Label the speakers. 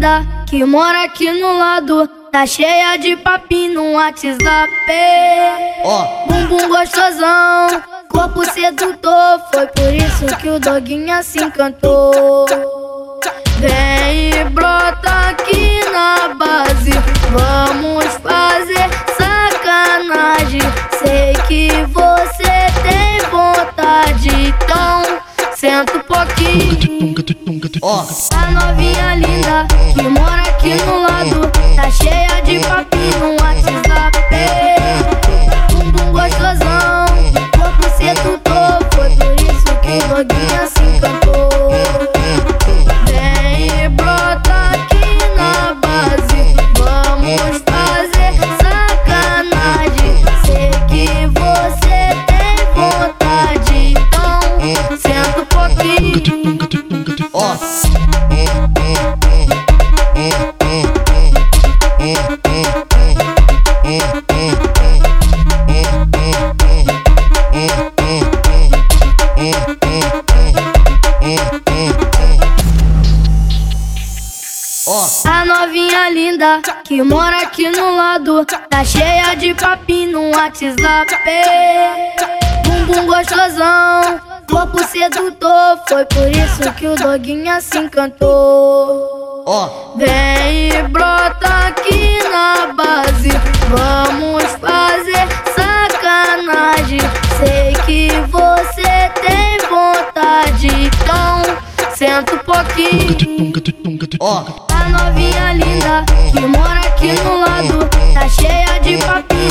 Speaker 1: linda que mora aqui no lado. Tá cheia de papinho no WhatsApp.
Speaker 2: Ó,
Speaker 1: Bumbum gostosão, corpo sedutor. Foi por isso que o doguinho se encantou. Vem pouquinho.
Speaker 2: ó,
Speaker 1: A novinha linda que mora aqui no lado Tá cheia
Speaker 2: ó. Ó,
Speaker 1: A novinha linda que mora aqui no lado Tá cheia de papinho no WhatsApp Bumbum gostosão, corpo sedutor Foi por isso que o doguinha se encantou.
Speaker 2: Ó,
Speaker 1: Vem e brota aqui na base. Vamos fazer sacanagem. Sei que você tem vontade. Então senta um pouquinho.
Speaker 2: Ó.
Speaker 1: a novinha linda que mora aqui no lado. Tá cheia de papinho